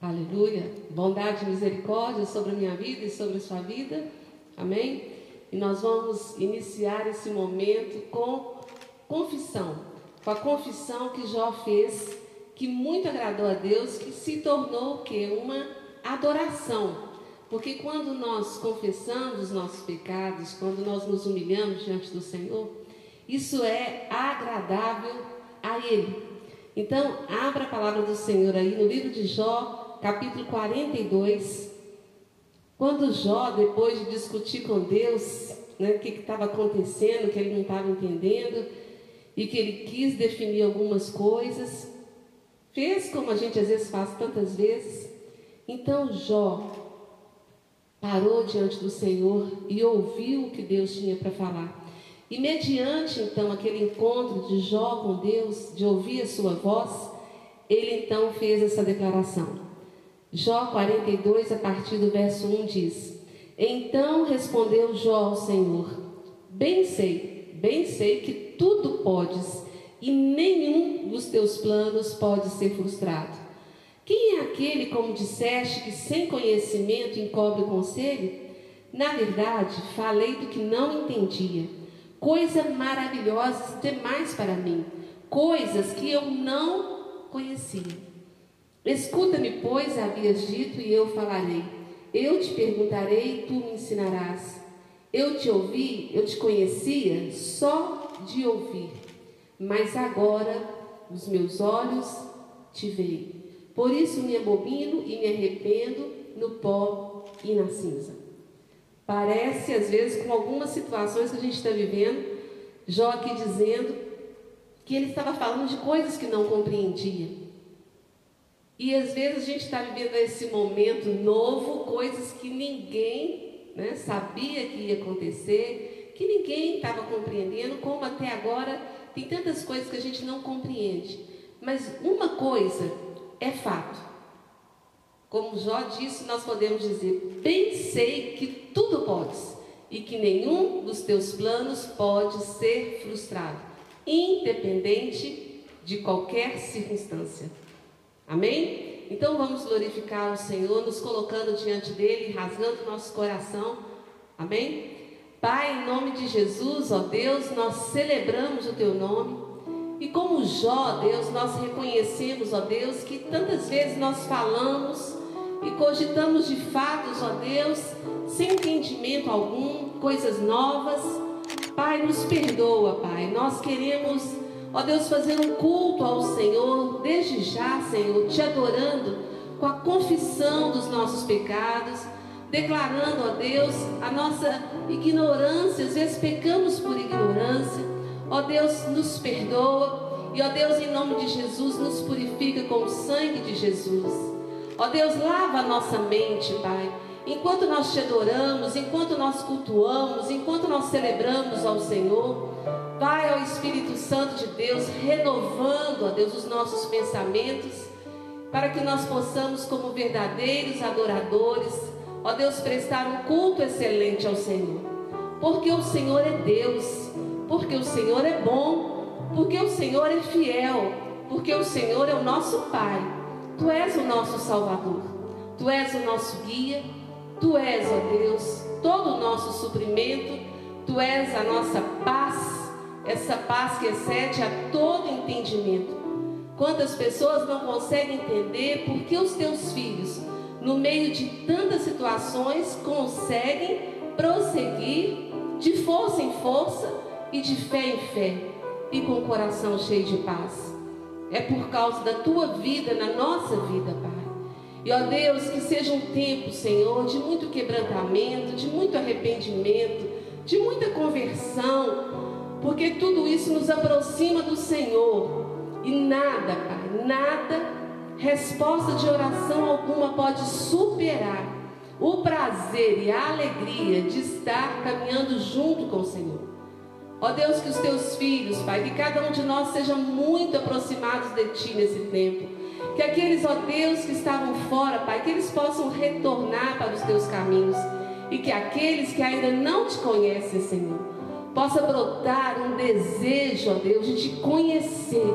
Aleluia. Bondade e misericórdia sobre a minha vida e sobre a sua vida. Amém? E nós vamos iniciar esse momento com confissão. Com a confissão que Jó fez, que muito agradou a Deus, que se tornou o quê? Uma adoração. Porque quando nós confessamos os nossos pecados, quando nós nos humilhamos diante do Senhor, isso é agradável a Ele. Então, abra a palavra do Senhor aí no livro de Jó, capítulo 42, quando Jó, depois de discutir com Deus, né, o que estava acontecendo, que ele não estava entendendo, e que ele quis definir algumas coisas, fez como a gente às vezes faz tantas vezes. Então Jó parou diante do Senhor e ouviu o que Deus tinha para falar. E mediante então aquele encontro de Jó com Deus, de ouvir a sua voz, ele então fez essa declaração. Jó 42, a partir do verso 1 diz: Então respondeu Jó ao Senhor: Bem sei, bem sei que tudo podes, e nenhum dos teus planos pode ser frustrado. Quem é aquele, como disseste, que sem conhecimento encobre o conselho? Na verdade, falei do que não entendia, coisas maravilhosas demais para mim, coisas que eu não conhecia. Escuta-me, pois, havias dito, e eu falarei. Eu te perguntarei, tu me ensinarás. Eu te ouvi, eu te conhecia só de ouvir, mas agora os meus olhos te veem. Por isso me abomino e me arrependo no pó e na cinza. Parece, às vezes, com algumas situações que a gente está vivendo, Jó aqui dizendo que ele estava falando de coisas que não compreendia. E às vezes a gente está vivendo esse momento novo, coisas que ninguém né, sabia que ia acontecer, que ninguém estava compreendendo, como até agora tem tantas coisas que a gente não compreende. Mas uma coisa é fato. Como Jó disse, nós podemos dizer: bem sei que tudo podes e que nenhum dos teus planos pode ser frustrado, independente de qualquer circunstância. Amém? Então vamos glorificar o Senhor, nos colocando diante dele, rasgando nosso coração. Amém? Pai, em nome de Jesus, ó Deus, nós celebramos o teu nome. E como Jó, Deus, nós reconhecemos, ó Deus, que tantas vezes nós falamos e cogitamos de fatos, ó Deus, sem entendimento algum, coisas novas. Pai, nos perdoa, Pai. Nós queremos Ó Deus, fazer um culto ao Senhor, desde já, Senhor, te adorando com a confissão dos nossos pecados, declarando, ó Deus, a nossa ignorância, às vezes pecamos por ignorância. Ó Deus, nos perdoa e, ó Deus, em nome de Jesus, nos purifica com o sangue de Jesus. Ó Deus, lava a nossa mente, Pai. Enquanto nós te adoramos, enquanto nós cultuamos, enquanto nós celebramos ao Senhor, Vai ao Espírito Santo de Deus, renovando, ó Deus, os nossos pensamentos, para que nós possamos, como verdadeiros adoradores, ó Deus, prestar um culto excelente ao Senhor. Porque o Senhor é Deus, porque o Senhor é bom, porque o Senhor é fiel, porque o Senhor é o nosso Pai. Tu és o nosso Salvador, Tu és o nosso guia, Tu és, ó Deus, todo o nosso suprimento, Tu és a nossa paz essa paz que excede a todo entendimento. Quantas pessoas não conseguem entender por que os teus filhos, no meio de tantas situações, conseguem prosseguir de força em força e de fé em fé e com o coração cheio de paz. É por causa da tua vida na nossa vida, Pai. E ó Deus, que seja um tempo, Senhor, de muito quebrantamento, de muito arrependimento, de muita conversão, porque tudo isso nos aproxima do Senhor. E nada, Pai, nada, resposta de oração alguma pode superar o prazer e a alegria de estar caminhando junto com o Senhor. Ó Deus, que os teus filhos, Pai, que cada um de nós seja muito aproximados de Ti nesse tempo. Que aqueles, ó Deus, que estavam fora, Pai, que eles possam retornar para os teus caminhos. E que aqueles que ainda não te conhecem, Senhor, possa brotar um desejo, ó Deus, de te conhecer.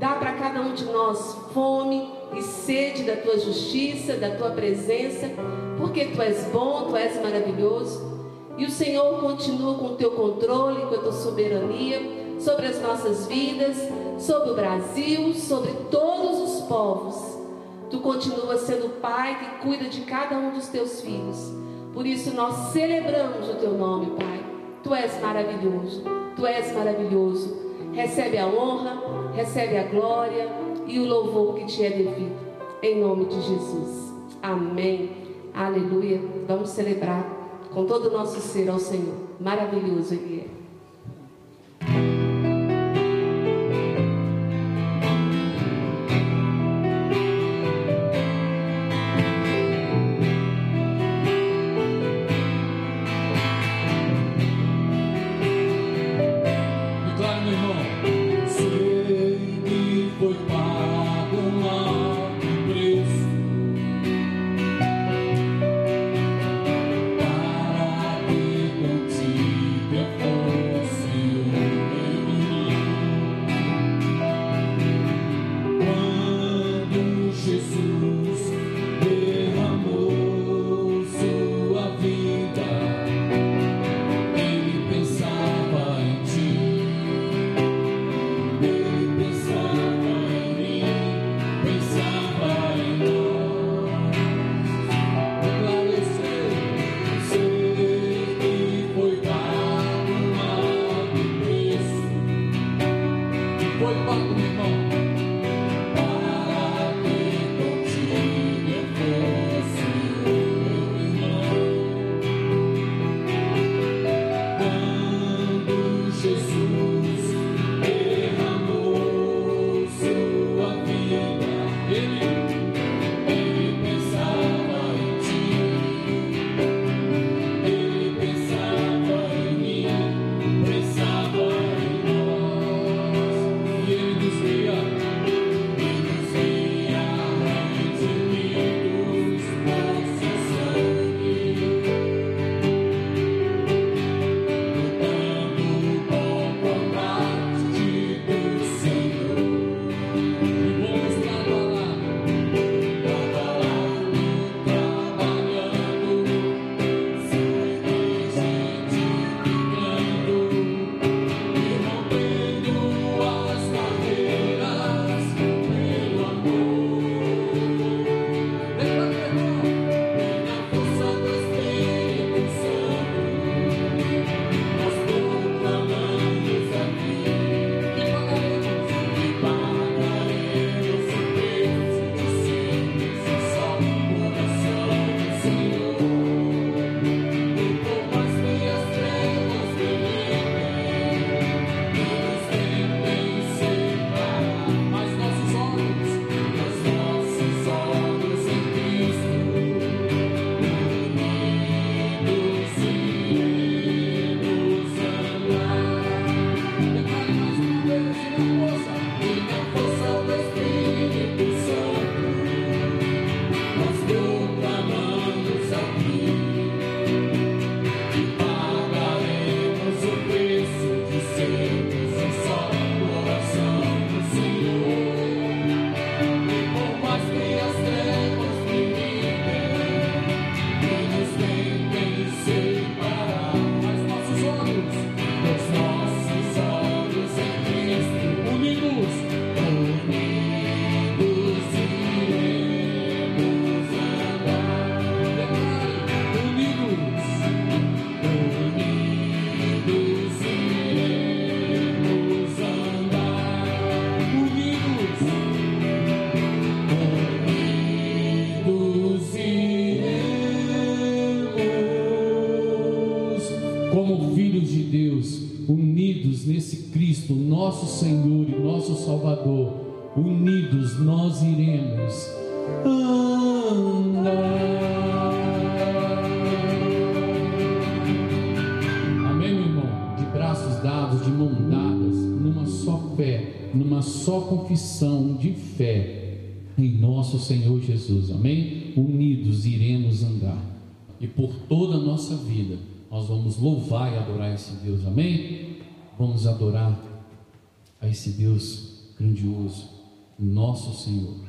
Dá para cada um de nós fome e sede da tua justiça, da tua presença, porque tu és bom, tu és maravilhoso. E o Senhor continua com o teu controle, com a tua soberania sobre as nossas vidas, sobre o Brasil, sobre todos os povos. Tu continuas sendo o Pai que cuida de cada um dos teus filhos. Por isso nós celebramos o teu nome, Pai. Tu és maravilhoso, tu és maravilhoso. Recebe a honra, recebe a glória e o louvor que te é devido. Em nome de Jesus. Amém. Aleluia. Vamos celebrar com todo o nosso ser ao Senhor. Maravilhoso Ele é. Senhor e nosso Salvador, unidos nós iremos andar. Amém, meu irmão? De braços dados, de mão dadas, numa só fé, numa só confissão de fé em nosso Senhor Jesus. Amém? Unidos iremos andar. E por toda a nossa vida, nós vamos louvar e adorar esse Deus. Amém? Vamos adorar a esse Deus grandioso, nosso Senhor.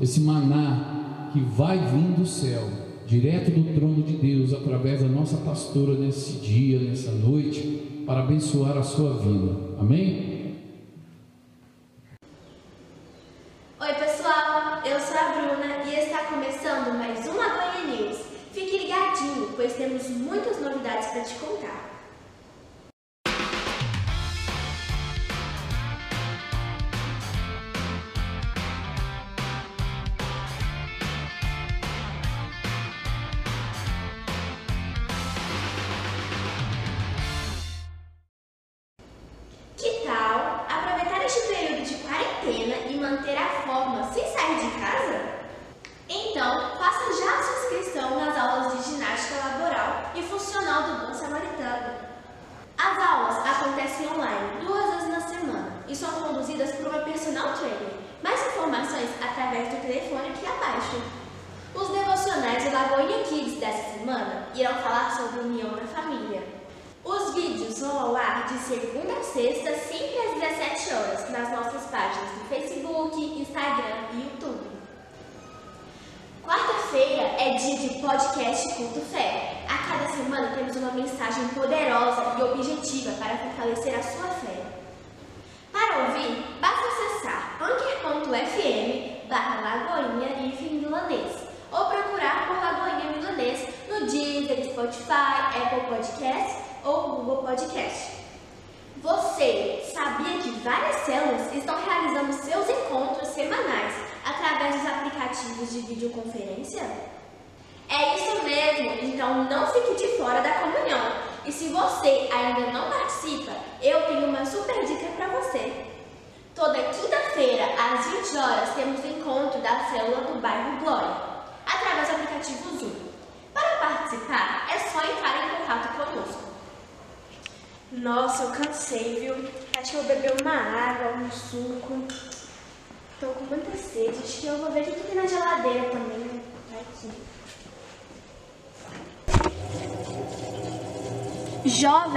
Esse maná que vai vir do céu, direto do trono de Deus, através da nossa pastora nesse dia, nessa noite, para abençoar a sua vida. Amém?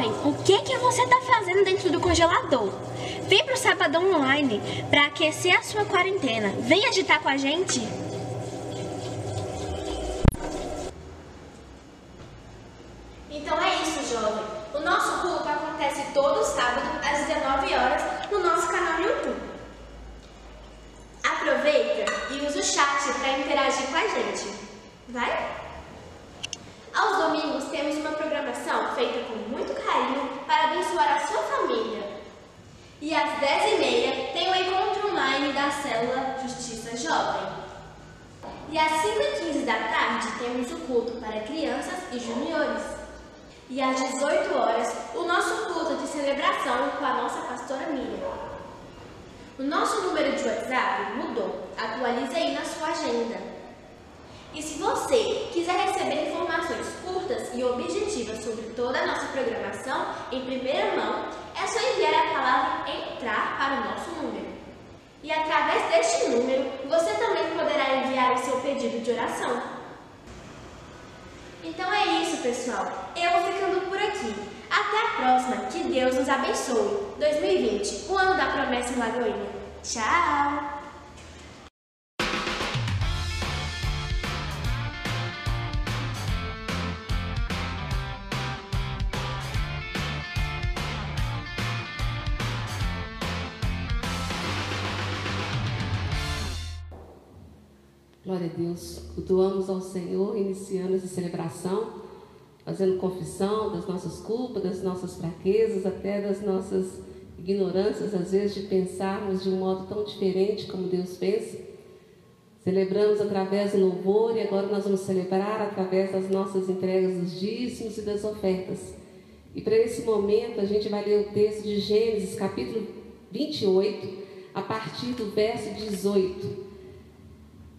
O que que você tá fazendo dentro do congelador? Vem pro Sabadão Online para aquecer a sua quarentena. Vem agitar com a gente. Confissão das nossas culpas, das nossas fraquezas, até das nossas ignorâncias, às vezes, de pensarmos de um modo tão diferente como Deus pensa. Celebramos através do louvor e agora nós vamos celebrar através das nossas entregas dos dízimos e das ofertas. E para esse momento a gente vai ler o texto de Gênesis, capítulo 28, a partir do verso 18.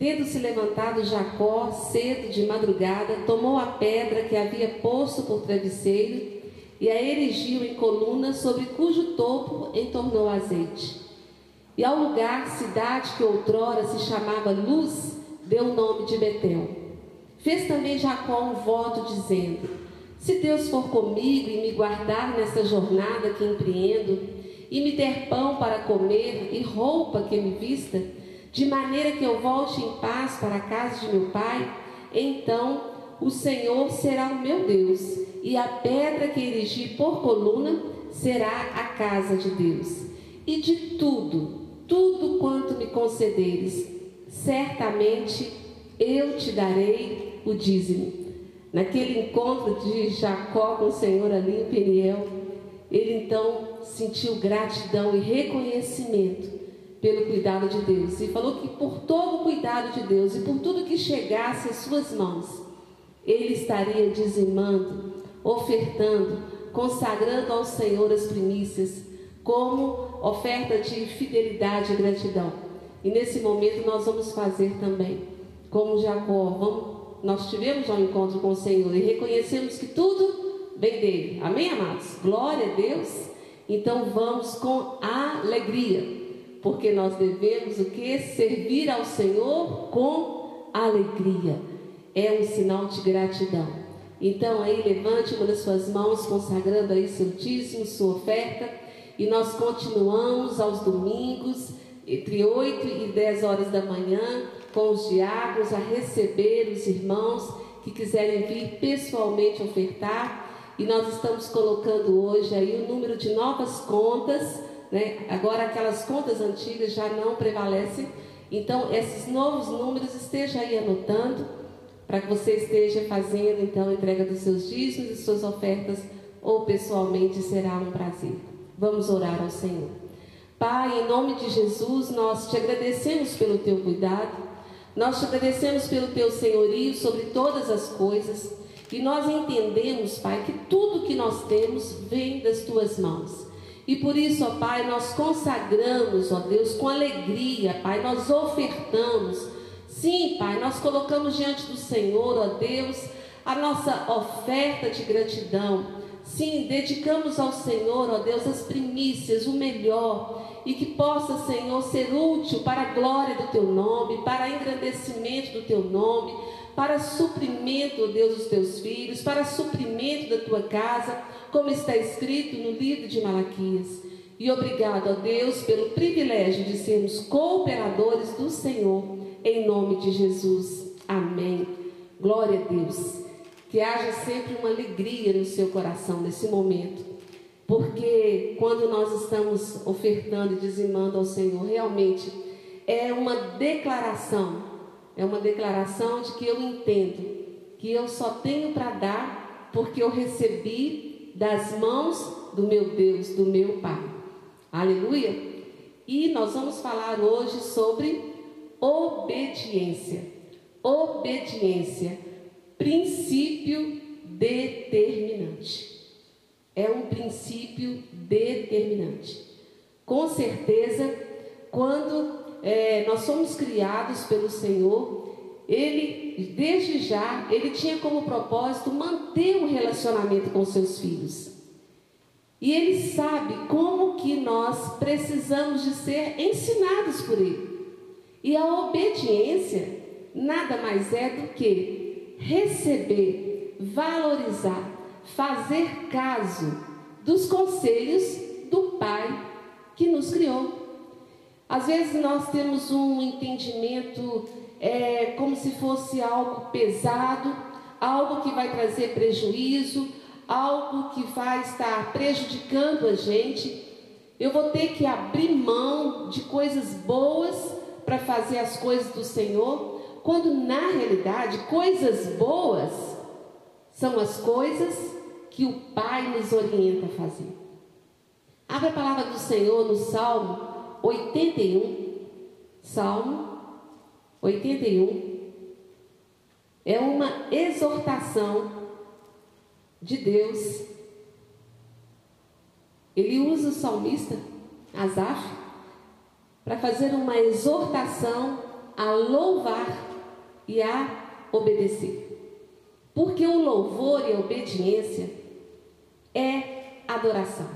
Tendo se levantado Jacó cedo de madrugada, tomou a pedra que havia posto por travesseiro e a erigiu em coluna, sobre cujo topo entornou azeite. E ao lugar, cidade que outrora se chamava Luz, deu o nome de Betel. Fez também Jacó um voto, dizendo: Se Deus for comigo e me guardar nesta jornada que empreendo, e me der pão para comer e roupa que me vista, de maneira que eu volte em paz para a casa de meu pai, então o Senhor será o meu Deus, e a pedra que erigi por coluna será a casa de Deus. E de tudo, tudo quanto me concederes, certamente eu te darei o dízimo. Naquele encontro de Jacó com o Senhor ali em Peniel, ele então sentiu gratidão e reconhecimento pelo cuidado de Deus. E falou que por todo o cuidado de Deus e por tudo que chegasse às suas mãos, ele estaria dizimando, ofertando, consagrando ao Senhor as primícias, como oferta de fidelidade e gratidão. E nesse momento nós vamos fazer também, como Jacó, vamos, nós tivemos um encontro com o Senhor e reconhecemos que tudo vem dele. Amém, amados? Glória a Deus. Então vamos com alegria, porque nós devemos o que? Servir ao Senhor com alegria. É um sinal de gratidão. Então aí levante uma das suas mãos, consagrando aí seu dízimo, sua oferta, e nós continuamos aos domingos, entre 8 e 10 horas da manhã, com os diáconos a receber os irmãos que quiserem vir pessoalmente ofertar. E nós estamos colocando hoje aí o número de novas contas, né? Agora aquelas contas antigas já não prevalecem. Então, esses novos números esteja aí anotando para que você esteja fazendo então a entrega dos seus dízimos e suas ofertas ou pessoalmente será um prazer. Vamos orar ao Senhor. Pai, em nome de Jesus, nós te agradecemos pelo teu cuidado, nós te agradecemos pelo teu senhorio sobre todas as coisas. E nós entendemos, Pai, que tudo que nós temos vem das tuas mãos. E por isso, ó Pai, nós consagramos, ó Deus, com alegria, Pai, nós ofertamos. Sim, Pai, nós colocamos diante do Senhor, ó Deus, a nossa oferta de gratidão. Sim, dedicamos ao Senhor, ó Deus, as primícias, o melhor, e que possa, Senhor, ser útil para a glória do teu nome, para engrandecimento do teu nome para suprimento, ó Deus, dos teus filhos, para suprimento da tua casa, como está escrito no livro de Malaquias. E obrigado, ó Deus, pelo privilégio de sermos cooperadores do Senhor, em nome de Jesus. Amém. Glória a Deus. Que haja sempre uma alegria no seu coração nesse momento. Porque quando nós estamos ofertando e dizimando ao Senhor, realmente é uma declaração é uma declaração de que eu entendo que eu só tenho para dar porque eu recebi das mãos do meu Deus, do meu Pai. Aleluia! E nós vamos falar hoje sobre obediência. Obediência, princípio determinante. É um princípio determinante. Com certeza, quando é, nós somos criados pelo Senhor, ele, desde já, ele tinha como propósito manter o um relacionamento com seus filhos. E ele sabe como que nós precisamos de ser ensinados por ele. E a obediência nada mais é do que receber, valorizar, fazer caso dos conselhos do Pai que nos criou. Às vezes nós temos um entendimento é, como se fosse algo pesado, algo que vai trazer prejuízo, algo que vai estar prejudicando a gente. Eu vou ter que abrir mão de coisas boas para fazer as coisas do Senhor, quando na realidade coisas boas são as coisas que o Pai nos orienta a fazer. Abra a palavra do Senhor no Salmo 81, Salmo 81, é uma exortação de Deus. Ele usa o salmista, Asaf, para fazer uma exortação a louvar e a obedecer. Porque o louvor e a obediência é adoração,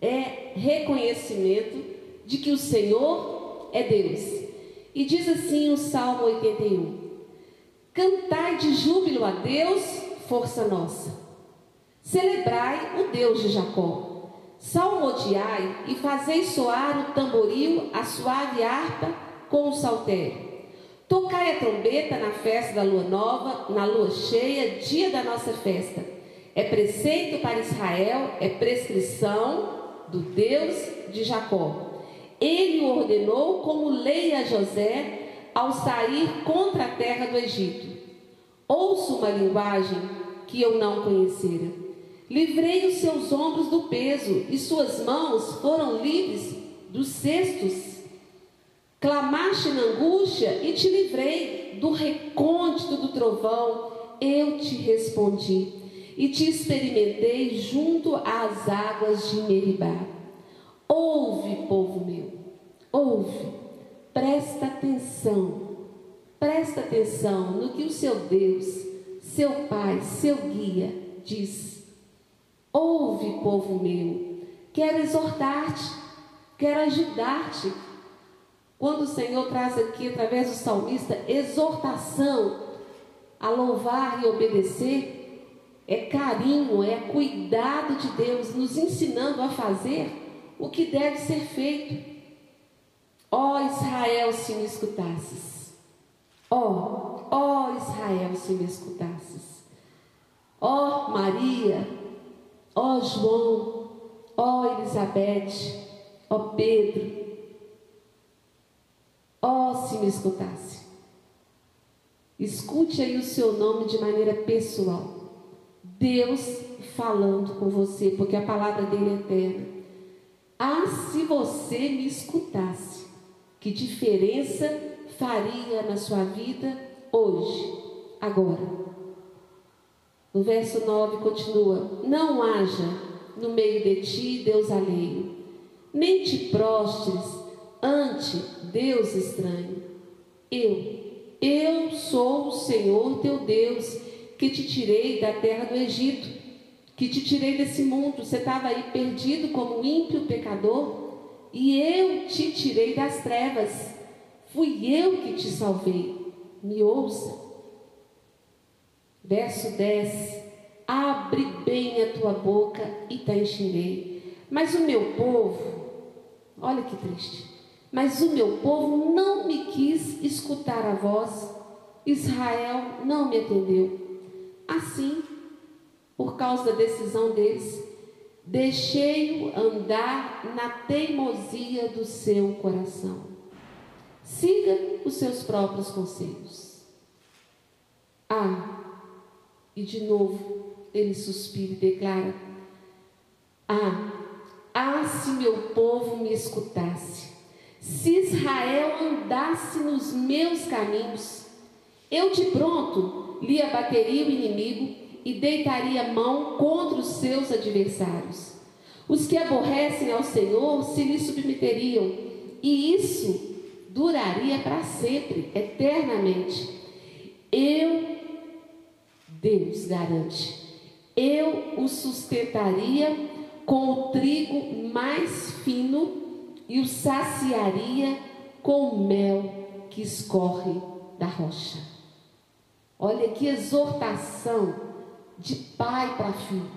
é reconhecimento de que o Senhor é Deus. E diz assim o Salmo 81: Cantai de júbilo a Deus, força nossa. Celebrai o Deus de Jacó. Salmodiai e fazei soar o tamboril, a suave harpa com o saltério. Tocai a trombeta na festa da lua nova, na lua cheia, dia da nossa festa. É preceito para Israel, é prescrição do Deus de Jacó. Ele o ordenou como lei a José ao sair contra a terra do Egito. Ouço uma linguagem que eu não conhecera. Livrei os seus ombros do peso e suas mãos foram livres dos cestos. Clamaste na angústia e te livrei do recôndito do trovão. Eu te respondi e te experimentei junto às águas de Meribá. Ouve, povo meu, ouve, presta atenção, presta atenção no que o seu Deus, seu Pai, seu guia diz. Ouve, povo meu, quero exortar-te, quero ajudar-te. Quando o Senhor traz aqui, através do salmista, exortação a louvar e obedecer, é carinho, é cuidado de Deus, nos ensinando a fazer o que deve ser feito. Ó oh, Israel, se me escutasses. Ó, oh, ó oh, Israel, se me escutasses. Ó oh, Maria, ó oh, João, ó oh, Elizabeth, ó oh, Pedro. Ó, oh, se me escutasse. Escute aí o seu nome de maneira pessoal. Deus falando com você, porque a palavra dele é eterna. Ah, se você me escutasse, que diferença faria na sua vida hoje, agora? No verso 9 continua: Não haja no meio de ti Deus alheio, nem te prostres ante Deus estranho. Eu, eu sou o Senhor teu Deus que te tirei da terra do Egito, que te tirei desse mundo. Você estava aí perdido como ímpio pecador, e eu te tirei das trevas. Fui eu que te salvei. Me ouça. Verso 10: Abre bem a tua boca e te encherei. Mas o meu povo, olha que triste, mas o meu povo não me quis escutar a voz, Israel não me atendeu. Assim, por causa da decisão deles, deixei-o andar na teimosia do seu coração. Siga os seus próprios conselhos. Ah, e de novo ele suspira e declara: Ah, ah, se meu povo me escutasse, se Israel andasse nos meus caminhos, eu de pronto lhe abateria o inimigo e deitaria mão contra os seus adversários. Os que aborrecem ao Senhor se lhe submeteriam, e isso duraria para sempre, eternamente. Eu, Deus garante, eu o sustentaria com o trigo mais fino e o saciaria com o mel que escorre da rocha. Olha que exortação de pai para filho.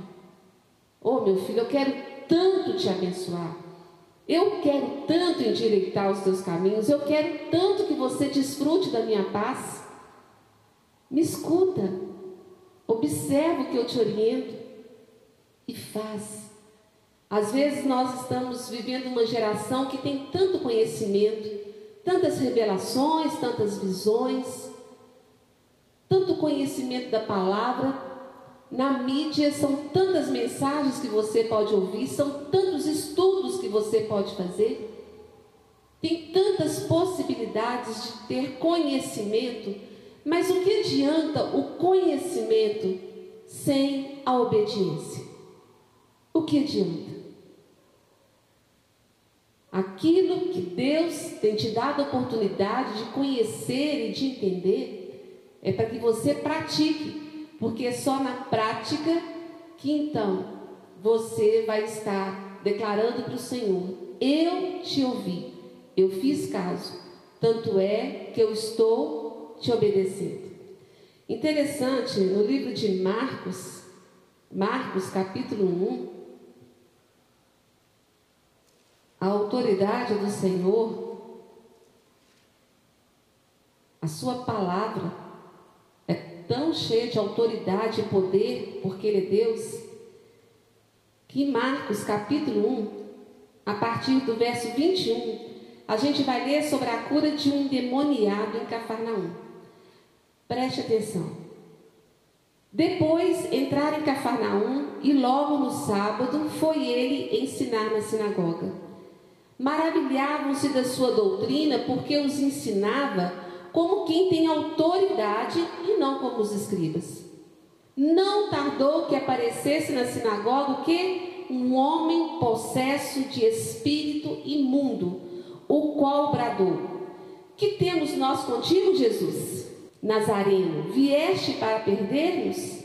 Oh, meu filho, eu quero tanto te abençoar. Eu quero tanto endireitar os teus caminhos. Eu quero tanto que você desfrute da minha paz. Me escuta. Observa o que eu te oriento e faz. Às vezes nós estamos vivendo uma geração que tem tanto conhecimento, tantas revelações, tantas visões, tanto conhecimento da palavra. Na mídia são tantas mensagens que você pode ouvir, são tantos estudos que você pode fazer. Tem tantas possibilidades de ter conhecimento, mas o que adianta o conhecimento sem a obediência? O que adianta? Aquilo que Deus tem te dado a oportunidade de conhecer e de entender, é para que você pratique, porque é só na prática que então você vai estar declarando para o Senhor: Eu te ouvi, eu fiz caso, tanto é que eu estou te obedecendo. Interessante, no livro de Marcos, Marcos capítulo 1, a autoridade do Senhor, a sua palavra, tão cheio de autoridade e poder, porque Ele é Deus, que Marcos capítulo 1, a partir do verso 21, a gente vai ler sobre a cura de um demoniado em Cafarnaum. Preste atenção. Depois entraram em Cafarnaum e logo no sábado foi ele ensinar na sinagoga. Maravilhavam-se da sua doutrina porque os ensinava como quem tem autoridade e não como os escribas. Não tardou que aparecesse na sinagoga o que? Um homem possesso de espírito imundo, o qual bradou: Que temos nós contigo, Jesus? Nazareno, vieste para perder-nos?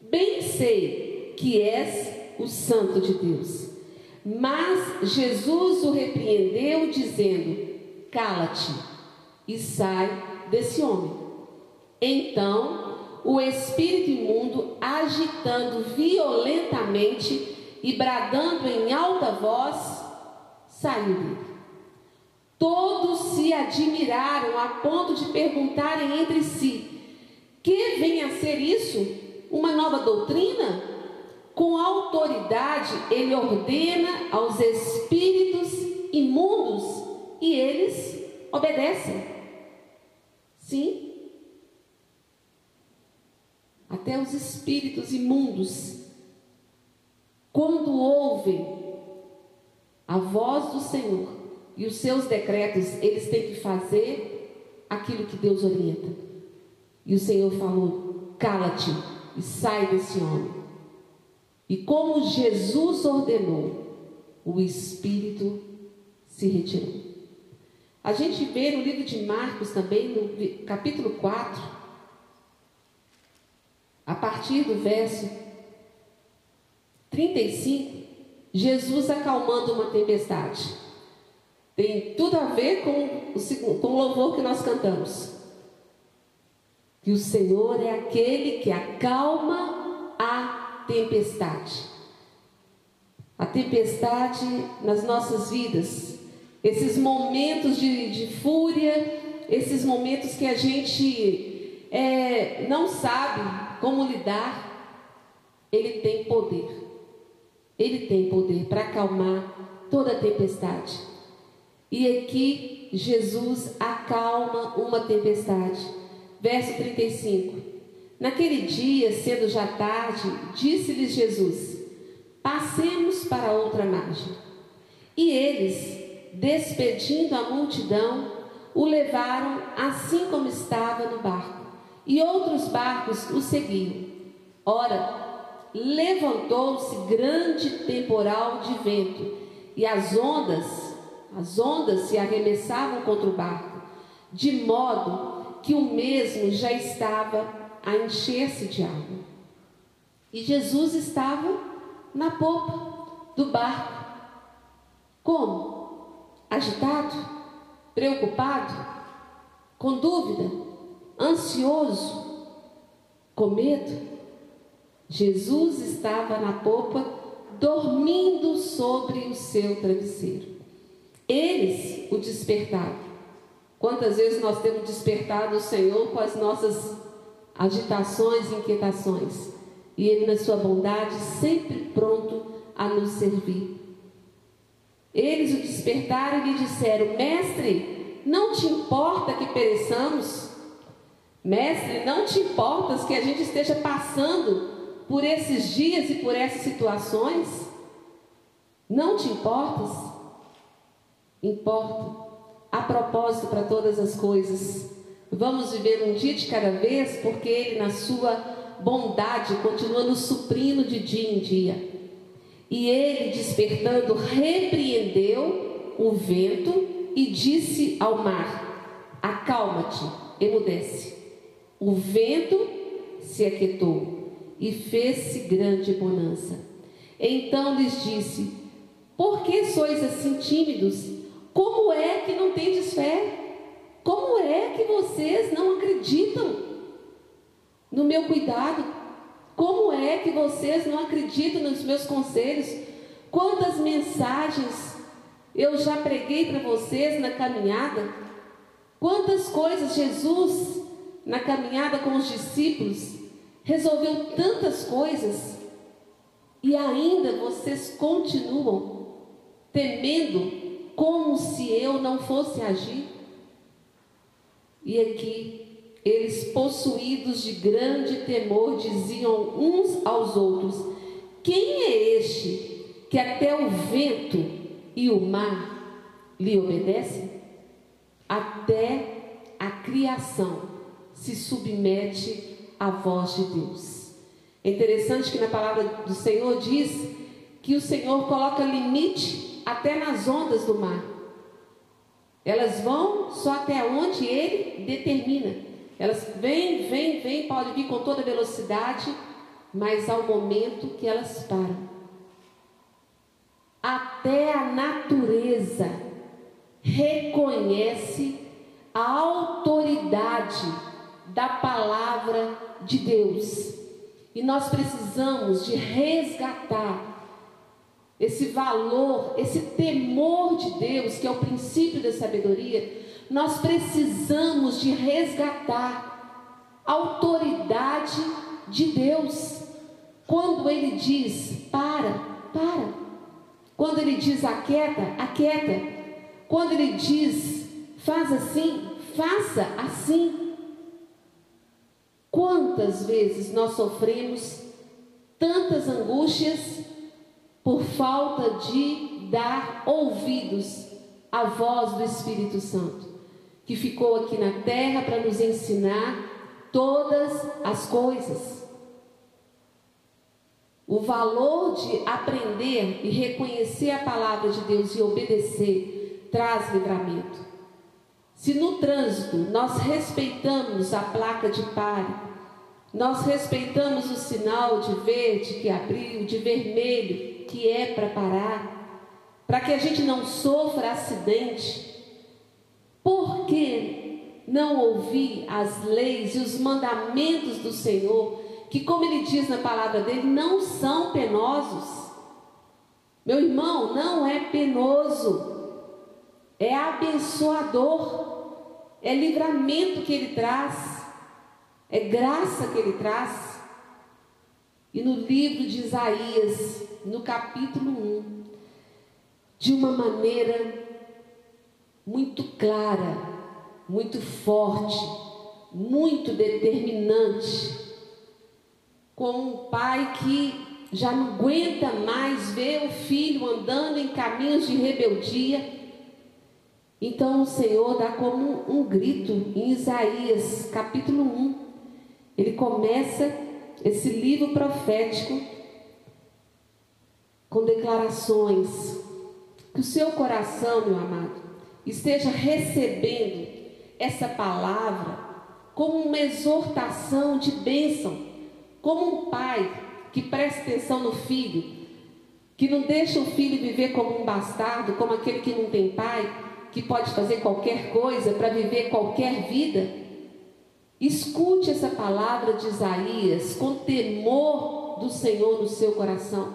Bem sei que és o Santo de Deus. Mas Jesus o repreendeu, dizendo: Cala-te e sai desse homem. Então o espírito imundo, agitando violentamente e bradando em alta voz, saiu dele. Todos se admiraram a ponto de perguntarem entre si: que vem a ser isso? Uma nova doutrina? Com autoridade ele ordena aos espíritos imundos e eles obedecem. Sim. Até os espíritos imundos, quando ouvem a voz do Senhor, e os seus decretos, eles têm que fazer aquilo que Deus orienta. E o Senhor falou: cala-te e sai desse homem. E como Jesus ordenou, o espírito se retirou. A gente vê no livro de Marcos também, no capítulo 4, a partir do verso 35, Jesus acalmando uma tempestade. Tem tudo a ver com o, com o louvor que nós cantamos. Que o Senhor é aquele que acalma a tempestade. A tempestade nas nossas vidas, esses momentos de, de fúria, esses momentos que a gente é, não sabe como lidar, ele tem poder. Ele tem poder para acalmar toda tempestade. E aqui Jesus acalma uma tempestade. Verso 35. Naquele dia, sendo já tarde, disse-lhes Jesus: Passemos para outra margem. E eles, despedindo a multidão, o levaram assim como estava no barco. E outros barcos o seguiam. Ora, levantou-se grande temporal de vento, e as ondas as ondas se arremessavam contra o barco, de modo que o mesmo já estava a encher-se de água. E Jesus estava na popa do barco. Como? Agitado? Preocupado? Com dúvida? Ansioso? Com medo? Jesus estava na popa, dormindo sobre o seu travesseiro. Eles o despertaram. Quantas vezes nós temos despertado o Senhor com as nossas agitações e inquietações, e Ele, na sua bondade, sempre pronto a nos servir. Eles o despertaram e lhe disseram: Mestre, não te importa que pereçamos? Mestre, não te importas que a gente esteja passando por esses dias e por essas situações? Não te importas? importa. Há propósito para todas as coisas. Vamos viver um dia de cada vez, porque Ele, na sua bondade, continua nos suprindo de dia em dia. E ele, despertando, repreendeu o vento e disse ao mar: Acalma-te, emudece. O vento se aquietou e fez-se grande bonança. Então lhes disse: Por que sois assim tímidos? Como é que não tendes fé? Como é que vocês não acreditam no meu cuidado? Como é que vocês não acreditam nos meus conselhos? Quantas mensagens eu já preguei para vocês na caminhada? Quantas coisas Jesus, na caminhada com os discípulos, resolveu tantas coisas e ainda vocês continuam temendo como se eu não fosse agir. E aqui, eles, possuídos de grande temor, diziam uns aos outros: Quem é este que até o vento e o mar lhe obedecem? Até a criação se submete à voz de Deus. É interessante que na palavra do Senhor diz que o Senhor coloca limite até nas ondas do mar. Elas vão só até onde ele determina. Elas vêm, vêm, vêm, podem vir com toda velocidade, mas um momento que elas param. Até a natureza reconhece a autoridade da palavra de Deus. E nós precisamos de resgatar esse valor, esse temor de Deus, que é o princípio da sabedoria. Nós precisamos de resgatar a autoridade de Deus. Quando ele diz para, para. Quando ele diz aquieta, aquieta. Quando ele diz faz assim, faça assim. Quantas vezes nós sofremos tantas angústias por falta de dar ouvidos à voz do Espírito Santo, que ficou aqui na terra para nos ensinar todas as coisas. O valor de aprender e reconhecer a palavra de Deus e obedecer traz livramento. Se no trânsito nós respeitamos a placa de pare, nós respeitamos o sinal de verde que abriu, de vermelho que é para parar, para que a gente não sofra acidente, por que não ouvir as leis e os mandamentos do Senhor, que, como ele diz na palavra dele, não são penosos? Meu irmão, não é penoso é abençoador, é livramento que ele traz, é graça que ele traz. E no livro de Isaías, no capítulo 1, de uma maneira muito clara, muito forte, muito determinante, com um pai que já não aguenta mais ver o filho andando em caminhos de rebeldia então o Senhor dá como um, grito em Isaías, capítulo 1. Ele começa esse livro profético com declarações. Que o seu coração, meu amado, esteja recebendo essa palavra como uma exortação de bênção, como um pai que presta atenção no filho, que não deixa o filho viver como um bastardo, como aquele que não tem pai, que pode fazer qualquer coisa para viver qualquer vida? Escute essa palavra de Isaías com temor do Senhor no seu coração.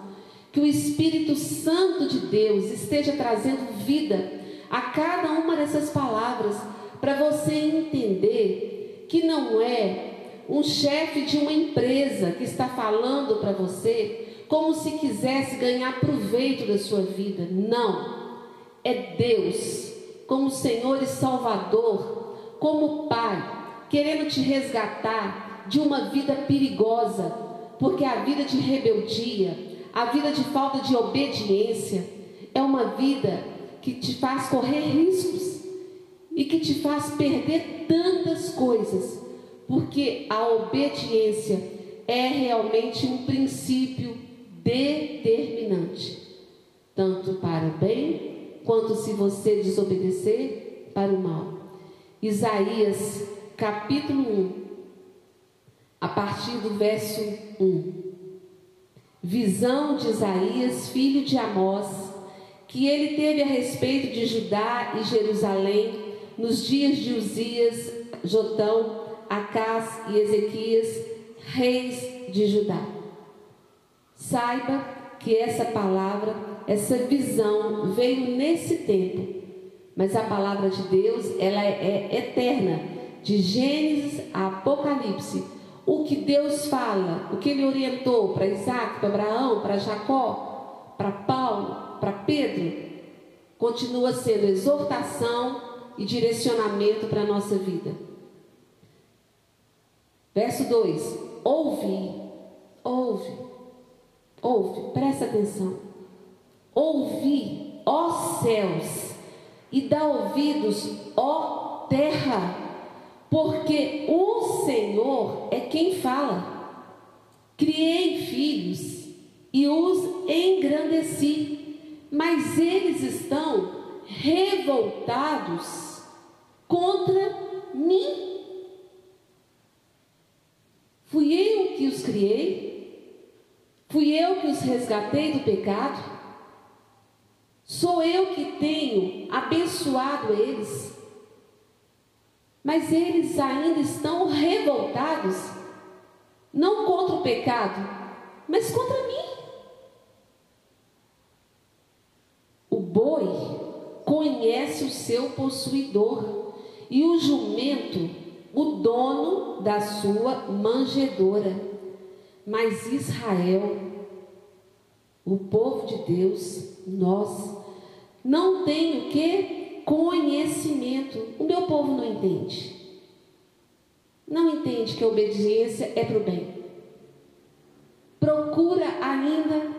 Que o Espírito Santo de Deus esteja trazendo vida a cada uma dessas palavras para você entender que não é um chefe de uma empresa que está falando para você como se quisesse ganhar proveito da sua vida. Não. É Deus como Senhor e Salvador, como Pai, querendo te resgatar de uma vida perigosa, porque a vida de rebeldia, a vida de falta de obediência, é uma vida que te faz correr riscos e que te faz perder tantas coisas, porque a obediência é realmente um princípio determinante, tanto para o bem quanto se você desobedecer para o mal. Isaías capítulo 1, a partir do verso 1. Visão de Isaías, filho de Amós, que ele teve a respeito de Judá e Jerusalém nos dias de Uzias, Jotão, Acás e Ezequias, reis de Judá. Saiba que essa palavra essa visão veio nesse tempo, mas a palavra de Deus ela é, é eterna, de Gênesis a Apocalipse. O que Deus fala, o que Ele orientou para Isaac, para Abraão, para Jacó, para Paulo, para Pedro, continua sendo exortação e direcionamento para a nossa vida. Verso 2: Ouve, ouve, ouve, presta atenção. Ouvi, ó céus, e dá ouvidos, ó terra, porque o Senhor é quem fala. Criei filhos e os engrandeci, mas eles estão revoltados contra mim. Fui eu que os criei, fui eu que os resgatei do pecado. Sou eu que tenho abençoado eles. Mas eles ainda estão revoltados, não contra o pecado, mas contra mim. O boi conhece o seu possuidor, e o jumento, o dono da sua manjedoura. Mas Israel, o povo de Deus, nós, não tem o que? conhecimento. O meu povo não entende. Não entende que a obediência é para o bem. Procura ainda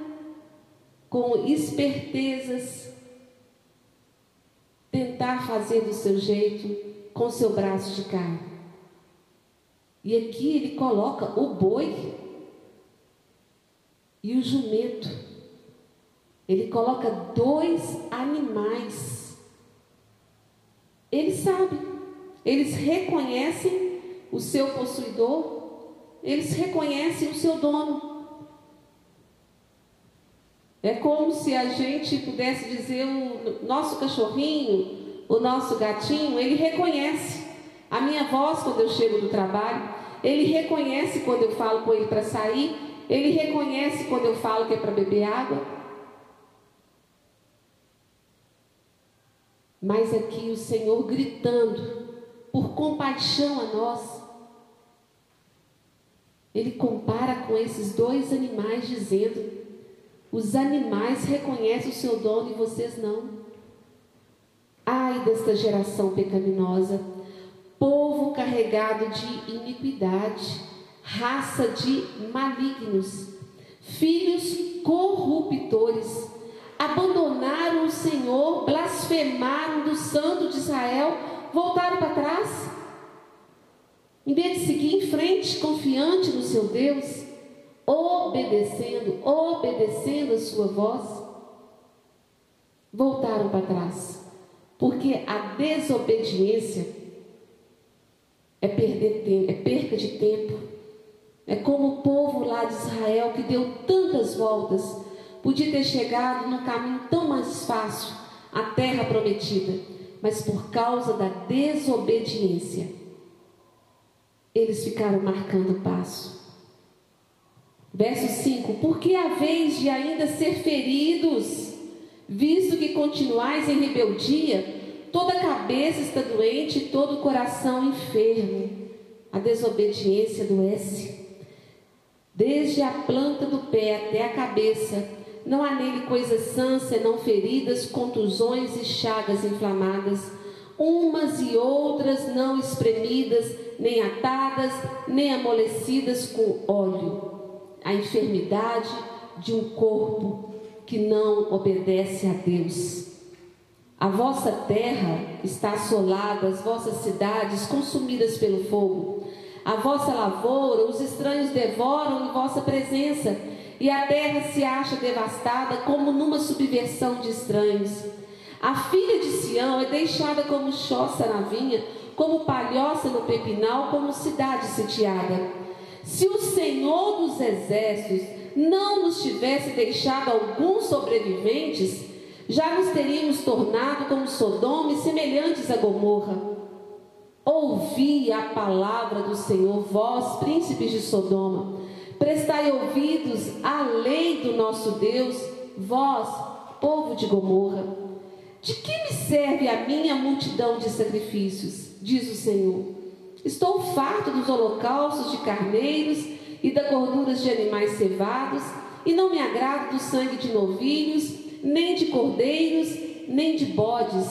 com espertezas tentar fazer do seu jeito com seu braço de carne. E aqui ele coloca o boi e o jumento. Ele coloca dois animais eles sabem, eles reconhecem o seu possuidor, eles reconhecem o seu dono. É como se a gente pudesse dizer o nosso cachorrinho, o nosso gatinho, ele reconhece a minha voz quando eu chego do trabalho, ele reconhece quando eu falo com ele para sair, ele reconhece quando eu falo que é para beber água. Mas aqui o Senhor gritando por compaixão a nós. Ele compara com esses dois animais, dizendo: os animais reconhecem o seu dono e vocês não. Ai desta geração pecaminosa, povo carregado de iniquidade, raça de malignos, filhos corruptores abandonaram o Senhor, blasfemaram do Santo de Israel, voltaram para trás. Em vez de seguir em frente, confiante no seu Deus, obedecendo, obedecendo a sua voz, voltaram para trás. Porque a desobediência é perder é perca de tempo. É como o povo lá de Israel que deu tantas voltas Podia ter chegado num caminho tão mais fácil, a terra prometida, mas por causa da desobediência, eles ficaram marcando o passo. Verso 5: Porque a vez de ainda ser feridos, visto que continuais em rebeldia, toda cabeça está doente e todo coração enfermo. A desobediência adoece. Desde a planta do pé até a cabeça, não há nele coisas sãs, senão feridas, contusões e chagas inflamadas, umas e outras não espremidas, nem atadas, nem amolecidas com óleo. A enfermidade de um corpo que não obedece a Deus. A vossa terra está assolada, as vossas cidades consumidas pelo fogo. A vossa lavoura, os estranhos devoram em vossa presença e a terra se acha devastada como numa subversão de estranhos. A filha de Sião é deixada como choça na vinha, como palhoça no pepinal, como cidade sitiada. Se o Senhor dos exércitos não nos tivesse deixado alguns sobreviventes, já nos teríamos tornado como Sodoma e semelhantes a Gomorra. Ouvi a palavra do Senhor, vós, príncipes de Sodoma Prestai ouvidos à lei do nosso Deus, vós, povo de Gomorra. De que me serve a minha multidão de sacrifícios? Diz o Senhor. Estou farto dos holocaustos de carneiros e da gordura de animais cevados, e não me agrado do sangue de novilhos, nem de cordeiros, nem de bodes.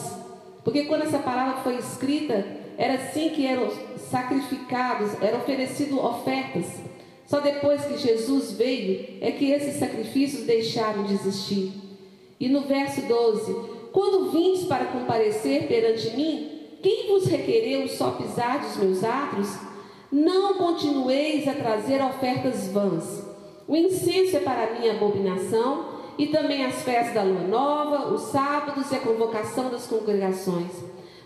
Porque quando essa palavra foi escrita, era assim que eram sacrificados, eram oferecidas ofertas. Só depois que Jesus veio é que esses sacrifícios deixaram de existir. E no verso 12: Quando vindes para comparecer perante mim, quem vos requereu só pisar dos meus atos? Não continueis a trazer ofertas vãs. O incenso é para mim abominação, e também as festas da lua nova, os sábados e a convocação das congregações.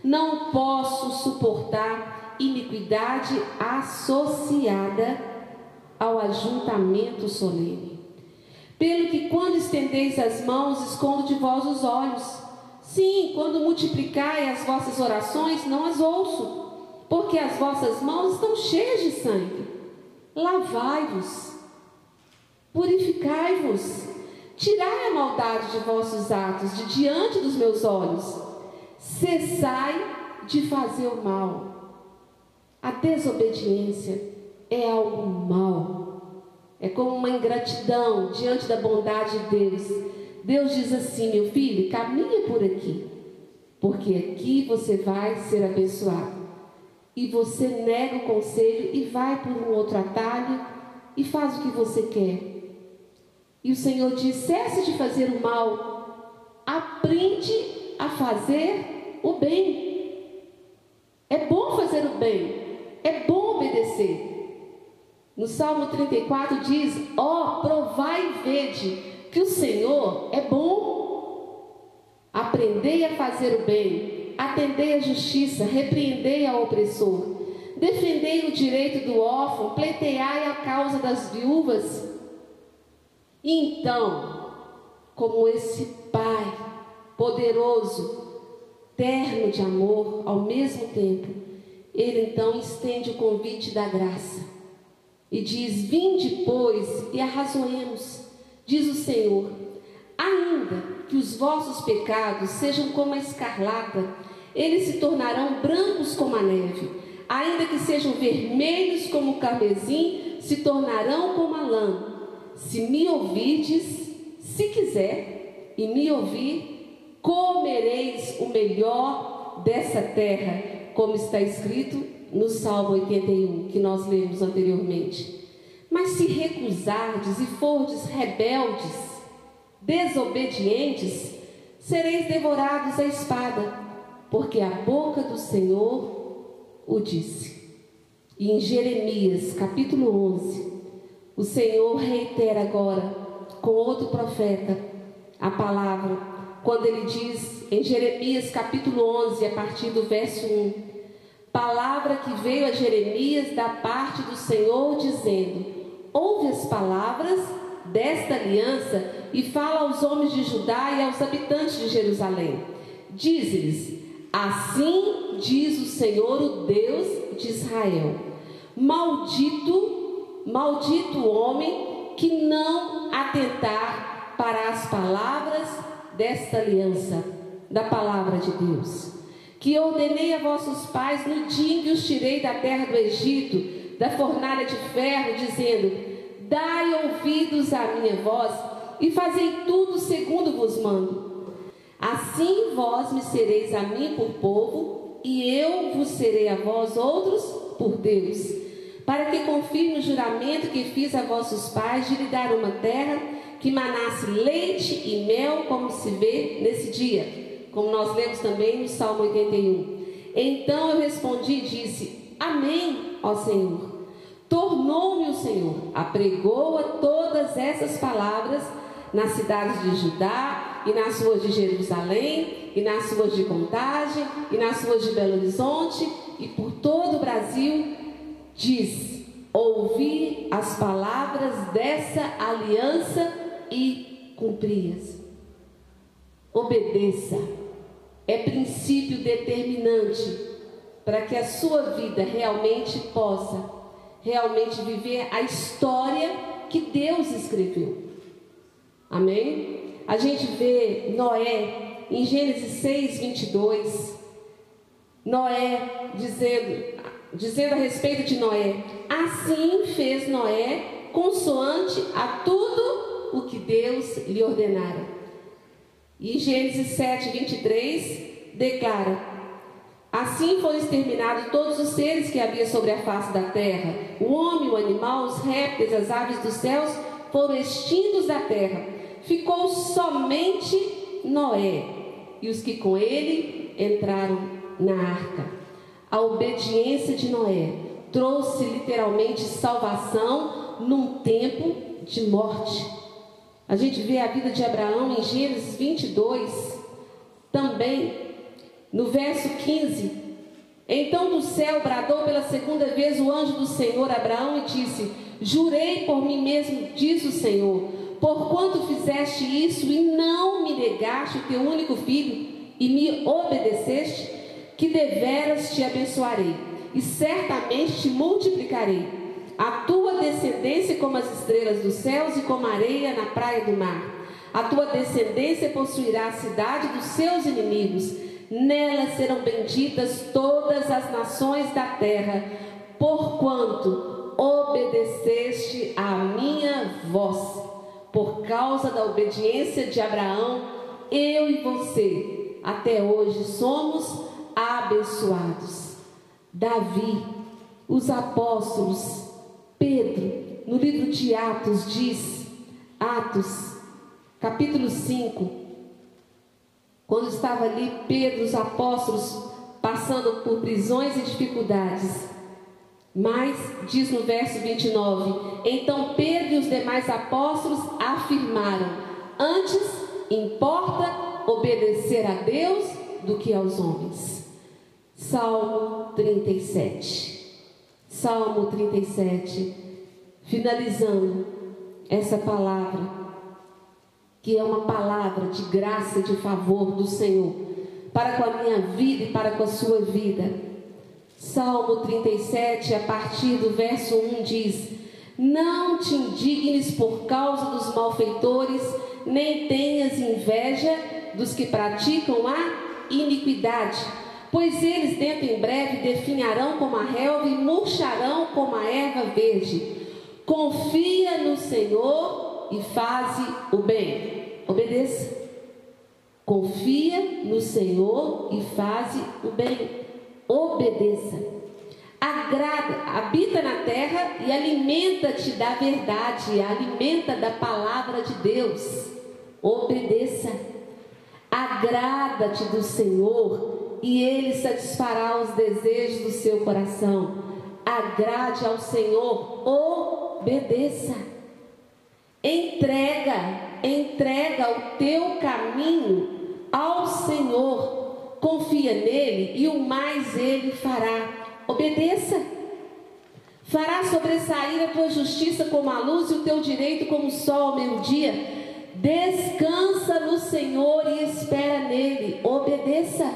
Não posso suportar iniquidade associada ao ajuntamento solene. Pelo que quando estendeis as mãos, escondo de vós os olhos. Sim, quando multiplicai as vossas orações, não as ouço, porque as vossas mãos estão cheias de sangue. Lavai-vos, purificai-vos, tirai a maldade de vossos atos de diante dos meus olhos. Cessai de fazer o mal. A desobediência é algo mal. É como uma ingratidão diante da bondade de Deus. Deus diz assim: meu filho, caminha por aqui, porque aqui você vai ser abençoado. E você nega o conselho e vai por um outro atalho e faz o que você quer. E o Senhor diz: cesse de fazer o mal, aprende a fazer o bem. É bom fazer o bem, é bom obedecer. No Salmo 34 diz: Ó, oh, provai e vede que o Senhor é bom. Aprendei a fazer o bem, atendei a justiça, repreendei ao opressor, defendei o direito do órfão, pleiteai a causa das viúvas. Então, como esse Pai poderoso, terno de amor ao mesmo tempo, ele então estende o convite da graça e diz: Vinde, pois, e arrazoemos, diz o Senhor, ainda que os vossos pecados sejam como a escarlata, eles se tornarão brancos como a neve, ainda que sejam vermelhos como o carmesim, se tornarão como a lã. Se me ouvirdes, se quiser, e me ouvir, comereis o melhor dessa terra, como está escrito no Salmo 81, que nós lemos anteriormente. Mas se recusardes e fordes rebeldes, desobedientes, sereis devorados à espada, porque a boca do Senhor o disse. E em Jeremias, capítulo 11, o Senhor reitera agora, com outro profeta, a palavra, quando ele diz em Jeremias, capítulo 11, a partir do verso 1, Palavra que veio a Jeremias da parte do Senhor, dizendo: Ouve as palavras desta aliança e fala aos homens de Judá e aos habitantes de Jerusalém. Diz-lhes: Assim diz o Senhor, o Deus de Israel: Maldito, maldito homem que não atentar para as palavras desta aliança, da palavra de Deus que ordenei a vossos pais no dia em que os tirei da terra do Egito, da fornalha de ferro, dizendo: Dai ouvidos à minha voz e fazei tudo segundo vos mando. Assim vós me sereis a mim por povo, e eu vos serei a vós outros por Deus, para que confirme o juramento que fiz a vossos pais de lhe dar uma terra que manasse leite e mel, como se vê nesse dia como nós lemos também no Salmo 81. Então eu respondi e disse: Amém, ó Senhor. Tornou-me o Senhor, apregoa todas essas palavras nas cidades de Judá e nas ruas de Jerusalém e nas ruas de Contagem e nas ruas de Belo Horizonte e por todo o Brasil. Diz: Ouvi as palavras dessa aliança e cumpri-as. Obedeça é princípio determinante para que a sua vida realmente possa realmente viver a história que Deus escreveu. Amém? A gente vê Noé em Gênesis 6, 22. Noé dizendo, dizendo a respeito de Noé: Assim fez Noé, consoante a tudo o que Deus lhe ordenara. E Gênesis 7, 23 declara: Assim foram exterminados todos os seres que havia sobre a face da terra: o homem, o animal, os répteis, as aves dos céus foram extintos da terra. Ficou somente Noé e os que com ele entraram na arca. A obediência de Noé trouxe literalmente salvação num tempo de morte. A gente vê a vida de Abraão em Gênesis 22, também, no verso 15. Então do céu bradou pela segunda vez o anjo do Senhor Abraão e disse: Jurei por mim mesmo, diz o Senhor, porquanto fizeste isso e não me negaste o teu único filho e me obedeceste, que deveras te abençoarei e certamente te multiplicarei. A tua descendência como as estrelas dos céus e como a areia na praia do mar. A tua descendência possuirá a cidade dos seus inimigos. Nela serão benditas todas as nações da terra, porquanto obedeceste à minha voz. Por causa da obediência de Abraão, eu e você, até hoje, somos abençoados. Davi, os apóstolos, Pedro, no livro de Atos, diz, Atos, capítulo 5, quando estava ali Pedro, os apóstolos, passando por prisões e dificuldades. Mas, diz no verso 29, então Pedro e os demais apóstolos afirmaram: Antes importa obedecer a Deus do que aos homens. Salmo 37. Salmo 37. Finalizando essa palavra, que é uma palavra de graça e de favor do Senhor, para com a minha vida e para com a sua vida. Salmo 37, a partir do verso 1 diz: Não te indignes por causa dos malfeitores, nem tenhas inveja dos que praticam a iniquidade, pois eles dentro em breve definharão como a relva e murcharão como a erva verde. Confia no Senhor e faze o bem. Obedeça. Confia no Senhor e faze o bem obedeça. Agrada, habita na terra e alimenta-te da verdade, alimenta da palavra de Deus. Obedeça. Agrada-te do Senhor e ele satisfará os desejos do seu coração. Agrade ao Senhor, obedeça. Entrega, entrega o teu caminho ao Senhor confia nele e o mais ele fará. Obedeça. Fará sobressair a tua justiça como a luz e o teu direito como o sol ao meio-dia. Descansa no Senhor e espera nele. Obedeça.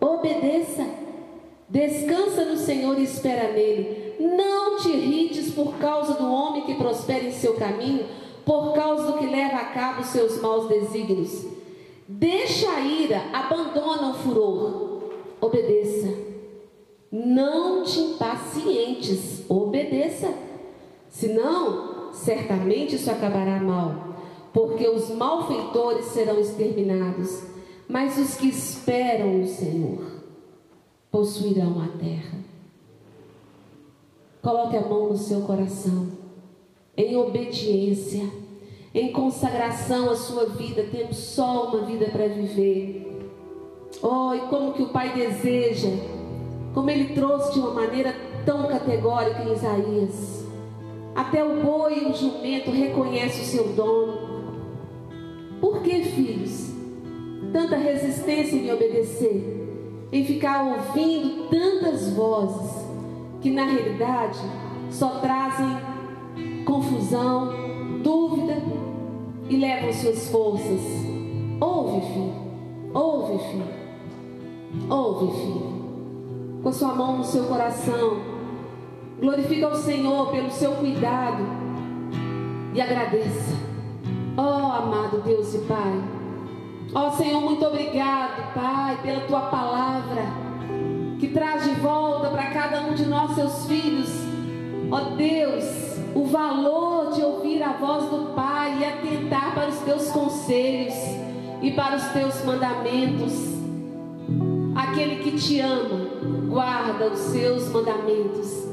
Obedeça. Descansa no Senhor e espera nele. Não te irrites por causa do homem que prospera em seu caminho, por causa do que leva a cabo seus maus desígnios Deixa a ira, abandona o furor. Obedeça. Não te impacientes, obedeça. Senão, certamente isso acabará mal, porque os malfeitores serão exterminados, mas os que esperam o Senhor possuirão a terra. Coloque a mão no seu coração, em obediência em consagração à sua vida, temos só uma vida para viver. Oh, e como que o Pai deseja, como ele trouxe de uma maneira tão categórica em Isaías. Até o boi e o jumento reconhecem o seu dono. Por que, filhos, tanta resistência em me obedecer? Em ficar ouvindo tantas vozes que na realidade só trazem confusão, dúvida e levam suas forças. Ouve, filho. Ouve, filho. Ouve, filho. Com sua mão no seu coração. Glorifica o Senhor pelo seu cuidado. E agradeça. Oh, amado Deus e Pai. Ó oh, Senhor, muito obrigado, Pai, pela tua palavra. Que traz de volta para cada um de nós, seus filhos. Ó Deus o valor de ouvir a voz do Pai e atentar para os teus conselhos e para os teus mandamentos. Aquele que te ama, guarda os seus mandamentos.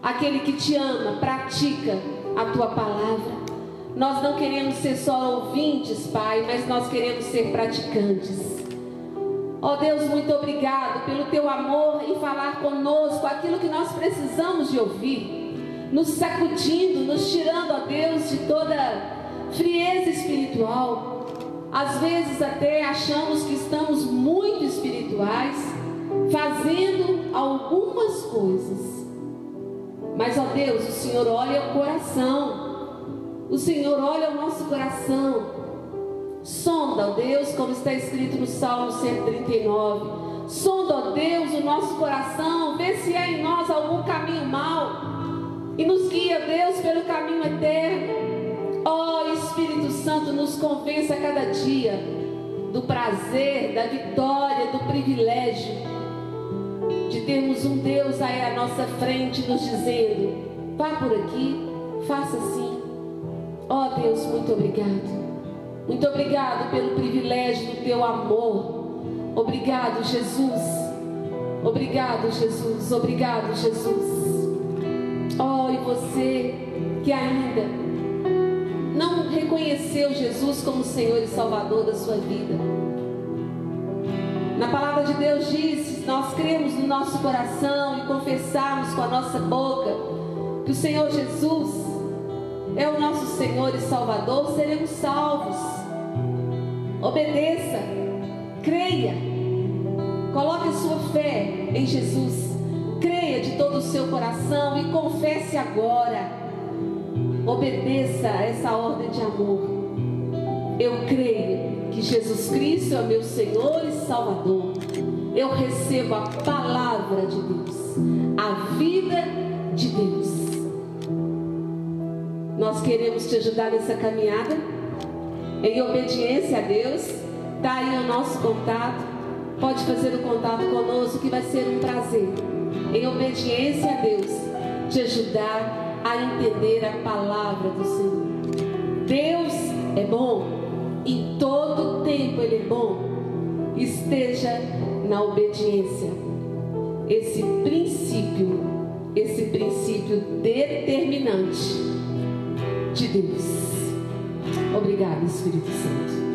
Aquele que te ama, pratica a tua palavra. Nós não queremos ser só ouvintes, Pai, mas nós queremos ser praticantes. Ó oh Deus, muito obrigado pelo teu amor em falar conosco aquilo que nós precisamos de ouvir nos sacudindo, nos tirando, a Deus, de toda frieza espiritual. Às vezes até achamos que estamos muito espirituais, fazendo algumas coisas. Mas, ó Deus, o Senhor olha o coração. O Senhor olha o nosso coração. Sonda, ó Deus, como está escrito no Salmo 139. Sonda, ó Deus, o nosso coração, vê se há em nós algum caminho mau e nos guia, Deus, pelo caminho eterno. Ó Espírito Santo, nos convença a cada dia do prazer, da vitória, do privilégio de termos um Deus aí à nossa frente nos dizendo: vá por aqui, faça assim. Ó Deus, muito obrigado. Muito obrigado pelo privilégio do teu amor. Obrigado, Jesus. Obrigado, Jesus. Obrigado, Jesus. Oh, e você que ainda não reconheceu Jesus como Senhor e Salvador da sua vida. Na palavra de Deus diz: nós cremos no nosso coração e confessarmos com a nossa boca que o Senhor Jesus é o nosso Senhor e Salvador, seremos salvos. Obedeça, creia, coloque a sua fé em Jesus, creia de todo o seu coração e confesse agora. Obedeça a essa ordem de amor. Eu creio que Jesus Cristo é meu Senhor e Salvador. Eu recebo a palavra de Deus, a vida de Deus. Nós queremos te ajudar nessa caminhada, em obediência a Deus. Está aí o nosso contato. Pode fazer o contato conosco, que vai ser um prazer, em obediência a Deus, te ajudar a entender a palavra do Senhor. Deus é bom, em todo tempo Ele é bom. Esteja na obediência. Esse princípio, esse princípio determinante de Deus. Obrigada, Espírito Santo.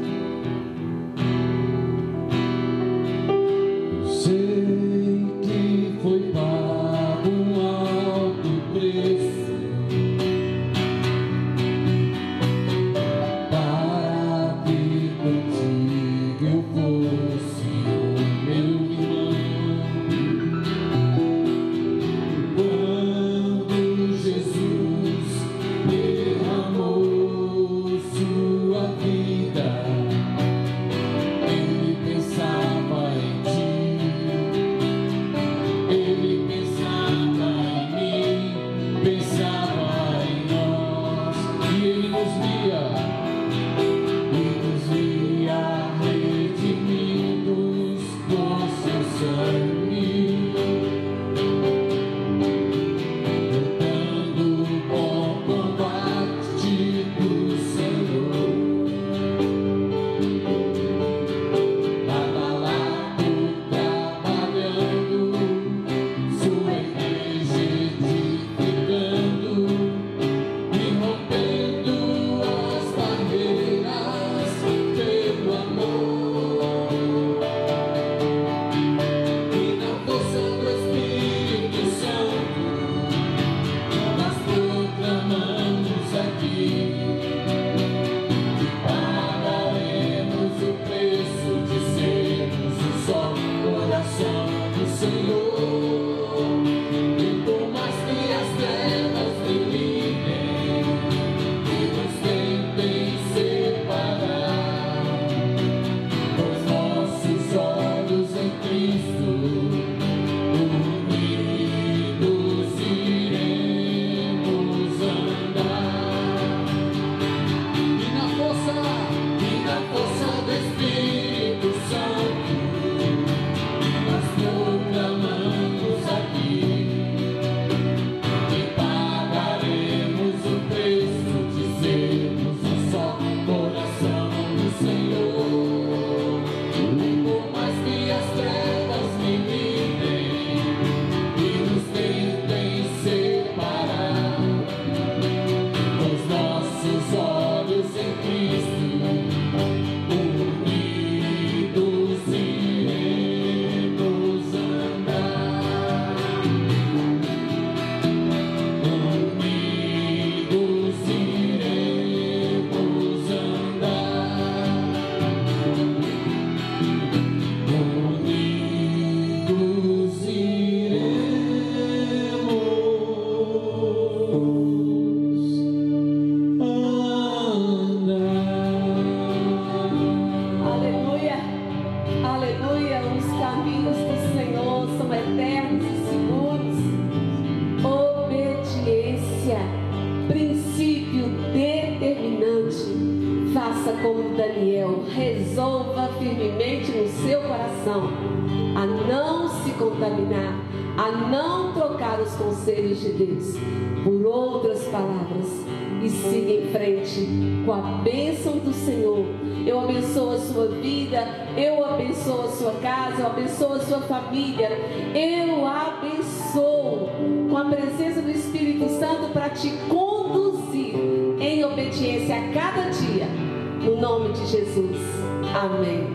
Bênção do Senhor. Eu abençoo a sua vida, eu abençoo a sua casa, eu abençoo a sua família, eu abençoo com a presença do Espírito Santo para te conduzir em obediência a cada dia, no nome de Jesus. Amém.